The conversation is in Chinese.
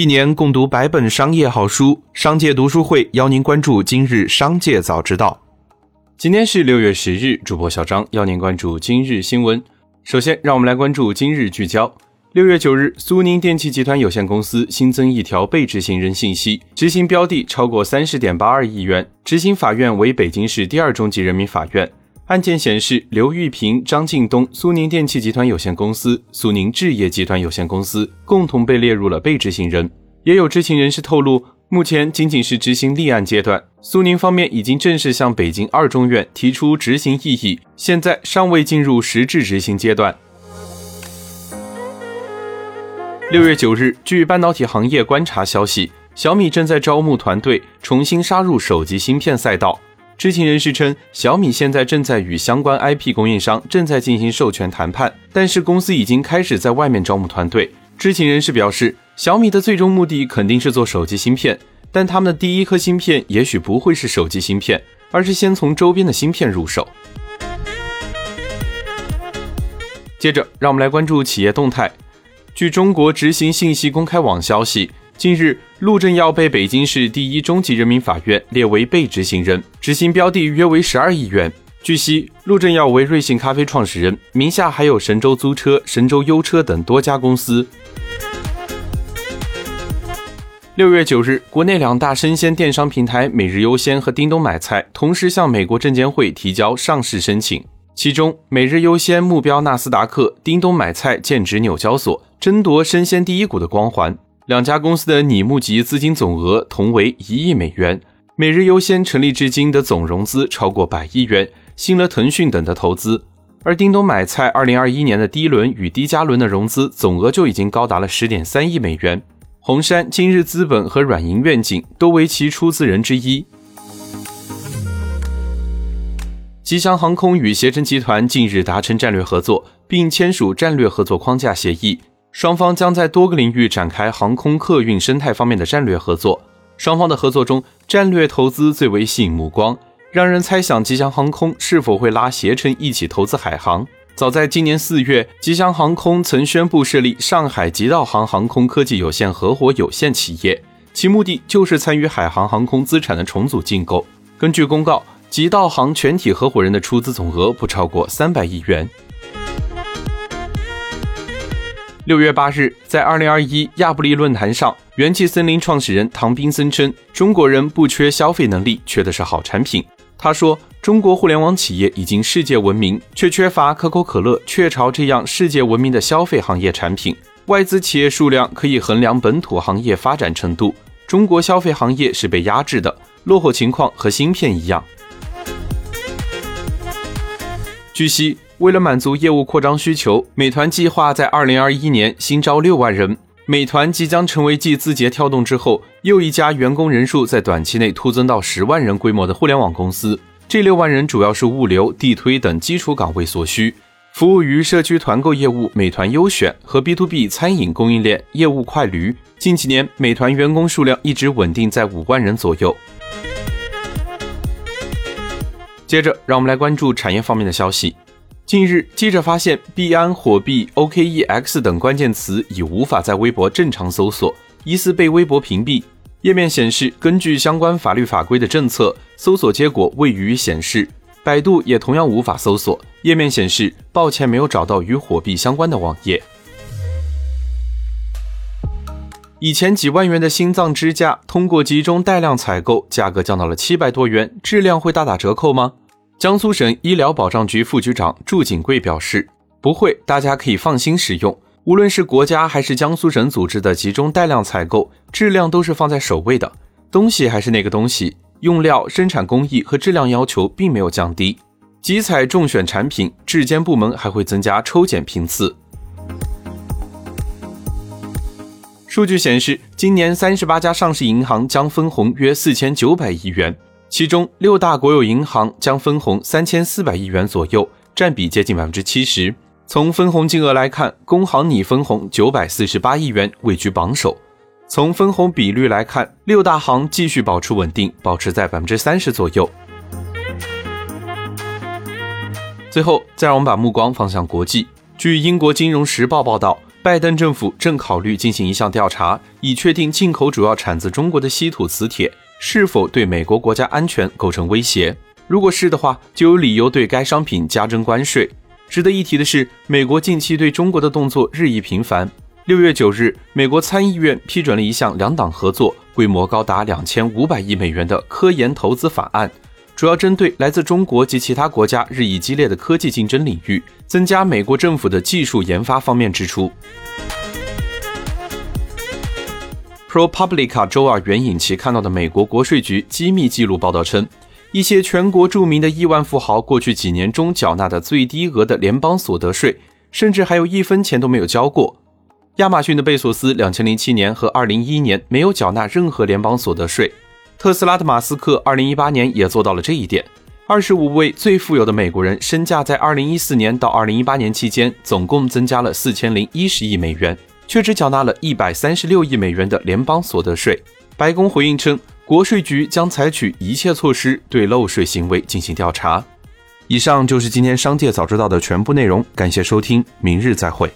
一年共读百本商业好书，商界读书会邀您关注今日商界早知道。今天是六月十日，主播小张邀您关注今日新闻。首先，让我们来关注今日聚焦。六月九日，苏宁电器集团有限公司新增一条被执行人信息，执行标的超过三十点八二亿元，执行法院为北京市第二中级人民法院。案件显示，刘玉平、张近东、苏宁电器集团有限公司、苏宁置业集团有限公司共同被列入了被执行人。也有知情人士透露，目前仅仅是执行立案阶段，苏宁方面已经正式向北京二中院提出执行异议，现在尚未进入实质执行阶段。六月九日，据半导体行业观察消息，小米正在招募团队，重新杀入手机芯片赛道。知情人士称，小米现在正在与相关 IP 供应商正在进行授权谈判，但是公司已经开始在外面招募团队。知情人士表示，小米的最终目的肯定是做手机芯片，但他们的第一颗芯片也许不会是手机芯片，而是先从周边的芯片入手。接着，让我们来关注企业动态。据中国执行信息公开网消息。近日，陆正耀被北京市第一中级人民法院列为被执行人，执行标的约为十二亿元。据悉，陆正耀为瑞幸咖啡创始人，名下还有神州租车、神州优车等多家公司。六月九日，国内两大生鲜电商平台每日优鲜和叮咚买菜同时向美国证监会提交上市申请，其中每日优鲜目标纳斯达克，叮咚买菜剑指纽交所，争夺生鲜第一股的光环。两家公司的拟募集资金总额同为一亿美元。每日优先成立至今的总融资超过百亿元，吸引了腾讯等的投资。而叮咚买菜二零二一年的第一轮与低加轮的融资总额就已经高达了十点三亿美元。红杉、今日资本和软银愿景都为其出资人之一。吉祥航空与携程集团近日达成战略合作，并签署战略合作框架协议。双方将在多个领域展开航空客运生态方面的战略合作。双方的合作中，战略投资最为吸引目光，让人猜想吉祥航空是否会拉携程一起投资海航。早在今年四月，吉祥航空曾宣布设立上海吉道航航空科技有限合伙有限企业，其目的就是参与海航航空资产的重组竞购。根据公告，吉道航全体合伙人的出资总额不超过三百亿元。六月八日，在二零二一亚布力论坛上，元气森林创始人唐斌森称：“中国人不缺消费能力，缺的是好产品。”他说：“中国互联网企业已经世界闻名，却缺乏可口可乐、雀巢这样世界闻名的消费行业产品。外资企业数量可以衡量本土行业发展程度，中国消费行业是被压制的，落后情况和芯片一样。”据悉。为了满足业务扩张需求，美团计划在二零二一年新招六万人。美团即将成为继字节跳动之后又一家员工人数在短期内突增到十万人规模的互联网公司。这六万人主要是物流、地推等基础岗位所需，服务于社区团购业务美团优选和 B to B 餐饮供应链业务快驴。近几年，美团员工数量一直稳定在五万人左右。接着，让我们来关注产业方面的消息。近日，记者发现币安、火币、OKEX 等关键词已无法在微博正常搜索，疑似被微博屏蔽。页面显示，根据相关法律法规的政策，搜索结果未予显示。百度也同样无法搜索，页面显示抱歉，没有找到与火币相关的网页。以前几万元的心脏支架，通过集中带量采购，价格降到了七百多元，质量会大打折扣吗？江苏省医疗保障局副局长祝锦贵表示：“不会，大家可以放心使用。无论是国家还是江苏省组织的集中带量采购，质量都是放在首位的。东西还是那个东西，用料、生产工艺和质量要求并没有降低。集采重选产品，质监部门还会增加抽检频次。”数据显示，今年三十八家上市银行将分红约四千九百亿元。其中六大国有银行将分红三千四百亿元左右，占比接近百分之七十。从分红金额来看，工行拟分红九百四十八亿元，位居榜首。从分红比率来看，六大行继续保持稳定，保持在百分之三十左右。最后，再让我们把目光放向国际。据英国金融时报报道，拜登政府正考虑进行一项调查，以确定进口主要产自中国的稀土磁铁是否对美国国家安全构成威胁。如果是的话，就有理由对该商品加征关税。值得一提的是，美国近期对中国的动作日益频繁。六月九日，美国参议院批准了一项两党合作、规模高达两千五百亿美元的科研投资法案。主要针对来自中国及其他国家日益激烈的科技竞争领域，增加美国政府的技术研发方面支出。ProPublica 周二援引其看到的美国国税局机密记录报道称，一些全国著名的亿万富豪过去几年中缴纳的最低额的联邦所得税，甚至还有一分钱都没有交过。亚马逊的贝索斯两千零七年和二零一一年没有缴纳任何联邦所得税。特斯拉的马斯克，二零一八年也做到了这一点。二十五位最富有的美国人身价在二零一四年到二零一八年期间总共增加了四千零一十亿美元，却只缴纳了一百三十六亿美元的联邦所得税。白宫回应称，国税局将采取一切措施对漏税行为进行调查。以上就是今天商界早知道的全部内容，感谢收听，明日再会。